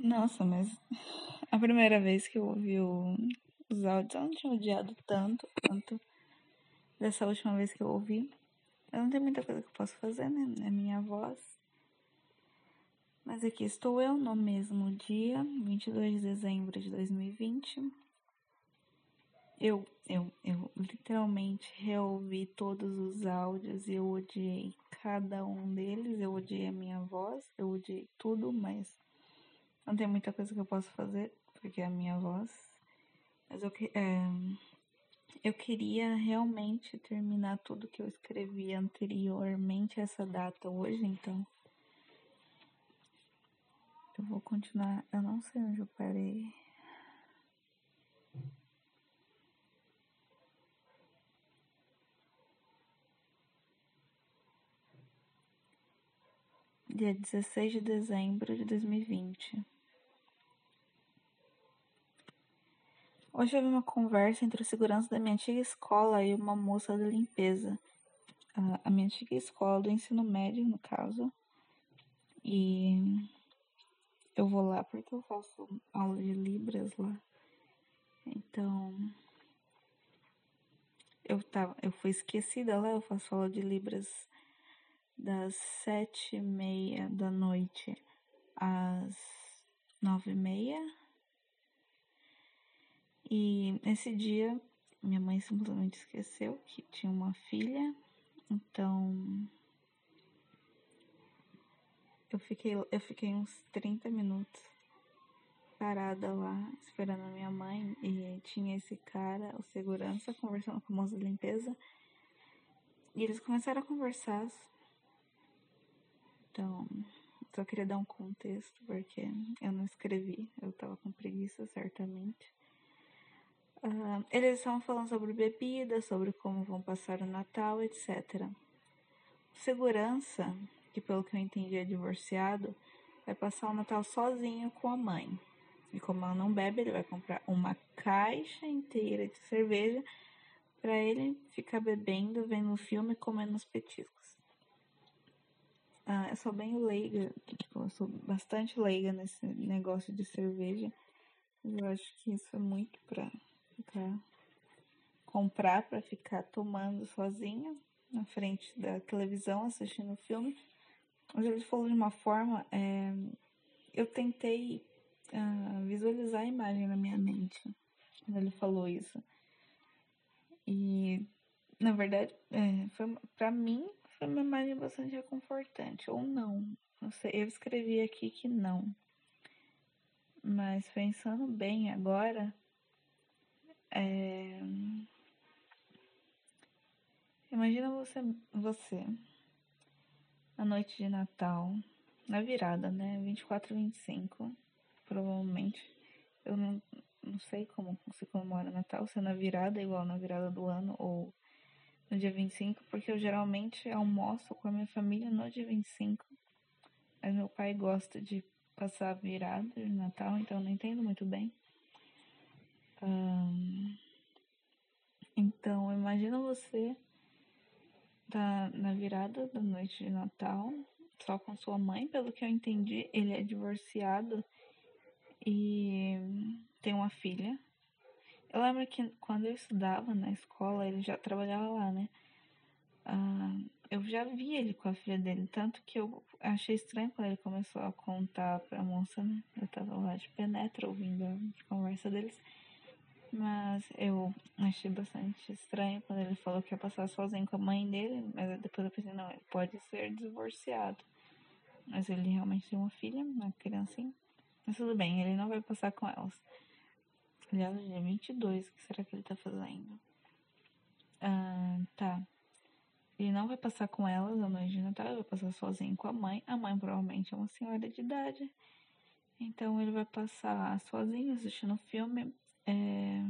Nossa, mas a primeira vez que eu ouvi o, os áudios, eu não tinha odiado tanto quanto dessa última vez que eu ouvi. Eu não tenho muita coisa que eu posso fazer, né? É minha voz. Mas aqui estou eu no mesmo dia, 22 de dezembro de 2020. Eu, eu, eu literalmente reouvi todos os áudios e eu odiei cada um deles. Eu odiei a minha voz, eu odiei tudo, mas não tem muita coisa que eu possa fazer, porque é a minha voz. Mas eu, é, eu queria realmente terminar tudo que eu escrevi anteriormente a essa data hoje, então. Eu vou continuar. Eu não sei onde eu parei. Dia 16 de dezembro de 2020. Hoje houve uma conversa entre o segurança da minha antiga escola e uma moça da limpeza. A minha antiga escola do ensino médio, no caso. E eu vou lá porque eu faço aula de Libras lá. Então. Eu, tava, eu fui esquecida lá, eu faço aula de Libras das sete e meia da noite às nove e meia e nesse dia, minha mãe simplesmente esqueceu que tinha uma filha, então eu fiquei, eu fiquei uns 30 minutos parada lá, esperando a minha mãe, e tinha esse cara, o segurança, conversando com a moça de limpeza. E eles começaram a conversar. Então, só queria dar um contexto, porque eu não escrevi, eu tava com preguiça, certamente. Uh, eles estavam falando sobre bebida, sobre como vão passar o Natal, etc. O segurança, que pelo que eu entendi é divorciado, vai passar o Natal sozinho com a mãe. E como ela não bebe, ele vai comprar uma caixa inteira de cerveja para ele ficar bebendo, vendo filme e comendo os petiscos. Ah, eu sou bem leiga, tipo, eu sou bastante leiga nesse negócio de cerveja. Eu acho que isso é muito pra para comprar para ficar tomando sozinha na frente da televisão assistindo o filme. Mas ele falou de uma forma, é, eu tentei uh, visualizar a imagem na minha mente quando ele falou isso. E na verdade, é, foi para mim foi uma imagem bastante reconfortante ou não. Não sei, eu escrevi aqui que não. Mas pensando bem agora, é... Imagina você, você, na noite de Natal, na virada, né? 24 e 25, provavelmente. Eu não, não sei como se comemora Natal, se é na virada, igual na virada do ano, ou no dia 25, porque eu geralmente almoço com a minha família no dia 25. Mas meu pai gosta de passar a virada de Natal, então eu não entendo muito bem. Então, imagina você tá na virada da noite de Natal, só com sua mãe, pelo que eu entendi, ele é divorciado e tem uma filha. Eu lembro que quando eu estudava na escola, ele já trabalhava lá, né? Eu já vi ele com a filha dele, tanto que eu achei estranho quando ele começou a contar pra moça, né? Eu tava lá de penetra ouvindo a conversa deles. Mas eu achei bastante estranho quando ele falou que ia passar sozinho com a mãe dele, mas depois eu pensei, não, ele pode ser divorciado. Mas ele realmente tem uma filha, uma criancinha. Mas tudo bem, ele não vai passar com elas. Aliás, dia 22, o que será que ele tá fazendo? Ah, tá. Ele não vai passar com elas a noite de Natal, ele vai passar sozinho com a mãe. A mãe provavelmente é uma senhora de idade. Então ele vai passar sozinho assistindo filme é,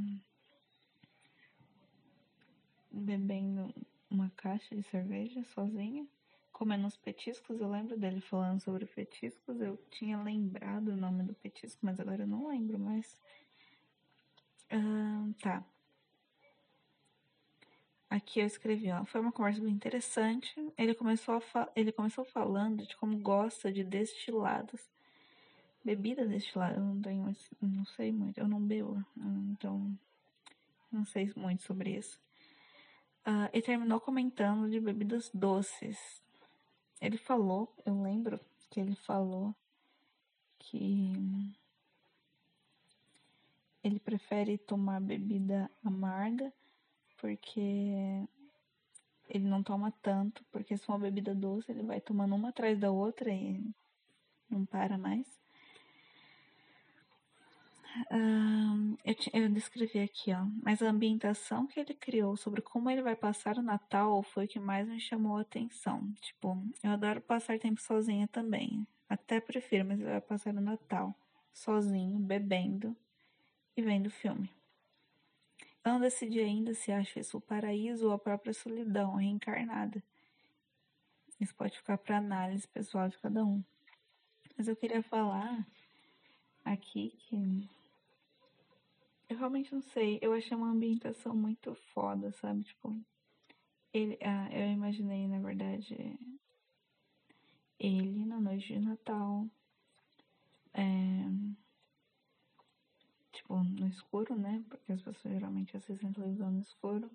bebendo uma caixa de cerveja sozinha, comendo os petiscos. Eu lembro dele falando sobre petiscos. Eu tinha lembrado o nome do petisco, mas agora eu não lembro mais. Ah, tá. Aqui eu escrevi, ó, foi uma conversa bem interessante. Ele começou, ele começou falando de como gosta de destilados bebida destilada, eu não tenho, não sei muito, eu não bebo, então não sei muito sobre isso. Uh, e terminou comentando de bebidas doces. Ele falou, eu lembro que ele falou que ele prefere tomar bebida amarga porque ele não toma tanto, porque se for uma bebida doce, ele vai tomando uma atrás da outra e não para mais. Eu, eu, descrevi aqui, ó. Mas a ambientação que ele criou sobre como ele vai passar o Natal foi o que mais me chamou a atenção. Tipo, eu adoro passar tempo sozinha também. Até prefiro, mas ele vai passar o Natal sozinho, bebendo e vendo filme. Eu não decidi ainda se acho isso o paraíso ou a própria solidão reencarnada. Isso pode ficar para análise pessoal de cada um. Mas eu queria falar aqui que eu realmente não sei. Eu achei uma ambientação muito foda, sabe? Tipo, ele, ah, eu imaginei, na verdade, ele na noite de Natal. É, tipo, no escuro, né? Porque as pessoas geralmente assistem televisão no escuro.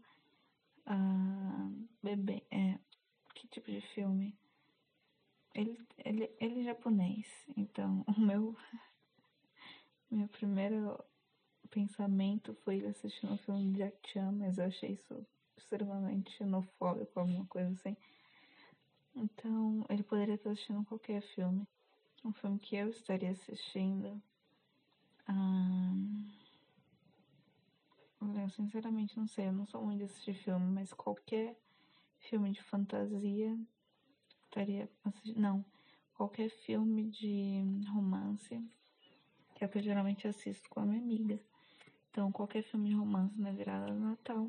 Ah, bebê, é, que tipo de filme? Ele, ele, ele é japonês, então o meu, meu primeiro pensamento foi ele assistindo o filme de Jack mas eu achei isso extremamente xenofóbico, alguma coisa assim. Então, ele poderia estar assistindo qualquer filme. Um filme que eu estaria assistindo eu sinceramente não sei, eu não sou muito de assistir filme, mas qualquer filme de fantasia estaria assistindo. Não, qualquer filme de romance, é que eu geralmente assisto com a minha amiga. Então, qualquer filme de romance na virada do Natal.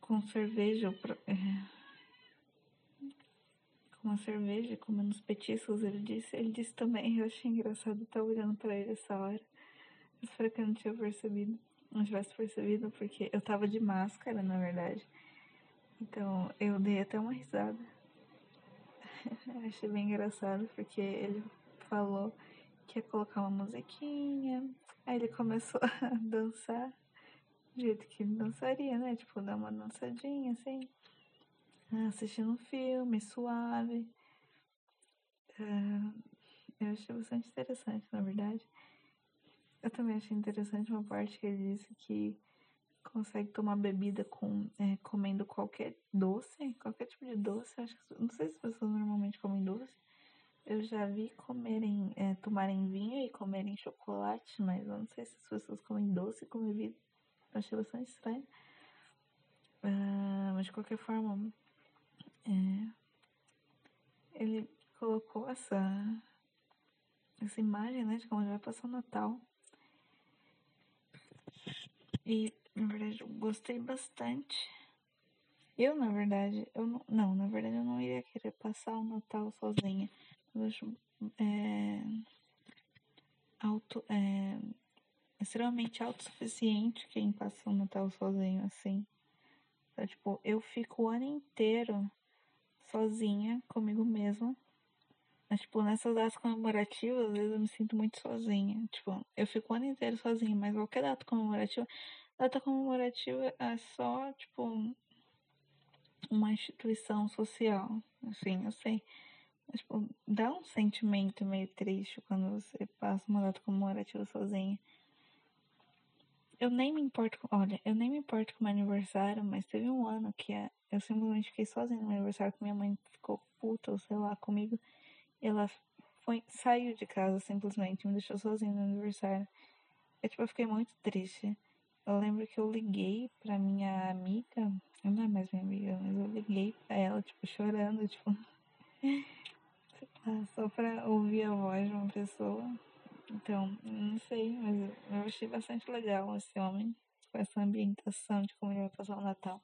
com cerveja. É, com uma cerveja, comendo os petiscos, ele disse. Ele disse também, eu achei engraçado estar olhando para ele essa hora. Eu espero que eu não tinha percebido. Não tivesse percebido, porque eu tava de máscara, na verdade. Então, eu dei até uma risada. achei bem engraçado, porque ele falou que ia colocar uma musiquinha. Aí ele começou a dançar do jeito que dançaria, né? Tipo, dar uma dançadinha, assim. Ah, assistindo um filme suave. Uh, eu achei bastante interessante, na verdade. Eu também achei interessante uma parte que ele disse que consegue tomar bebida com é, comendo qualquer doce, qualquer tipo de doce. Acho que, não sei se as pessoas normalmente comem doce. Eu já vi comerem, é, tomarem vinho e comerem chocolate, mas eu não sei se as pessoas comem doce com bebida. Eu achei bastante estranho. Uh, mas de qualquer forma, é, ele colocou essa, essa imagem, né, de como ele vai passar o Natal. E, na verdade, eu gostei bastante. Eu, na verdade, eu não, não, na verdade eu não iria querer passar o Natal sozinha. Eu acho é, auto, é, extremamente autossuficiente quem passa o Natal sozinho, assim. Então, tipo, eu fico o ano inteiro sozinha comigo mesma. Mas, tipo, nessas datas comemorativas, às vezes eu me sinto muito sozinha. Tipo, eu fico o ano inteiro sozinha, mas qualquer data comemorativa, data comemorativa é só, tipo, uma instituição social. Assim, eu sei. Tipo, dá um sentimento meio triste quando você passa uma data comemorativa sozinha. Eu nem me importo, olha, eu nem me importo com meu aniversário, mas teve um ano que é eu simplesmente fiquei sozinha no meu aniversário, que minha mãe ficou puta, ou sei lá, comigo. E ela foi, saiu de casa simplesmente, me deixou sozinha no aniversário. Eu, tipo, eu fiquei muito triste. Eu lembro que eu liguei pra minha amiga, não é mais minha amiga, mas eu liguei pra ela, tipo, chorando, tipo, ouvir a voz de uma pessoa. Então, não sei, mas eu achei bastante legal esse homem, com essa ambientação de como ele vai passar o Natal.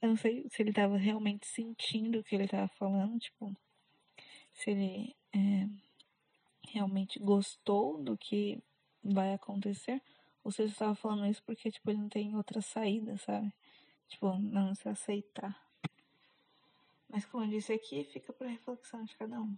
Eu não sei se ele tava realmente sentindo o que ele tava falando, tipo, se ele é, realmente gostou do que vai acontecer, ou se ele estava falando isso porque, tipo, ele não tem outra saída, sabe? Tipo, não se aceitar. Mas como eu disse aqui, fica para reflexão de cada um.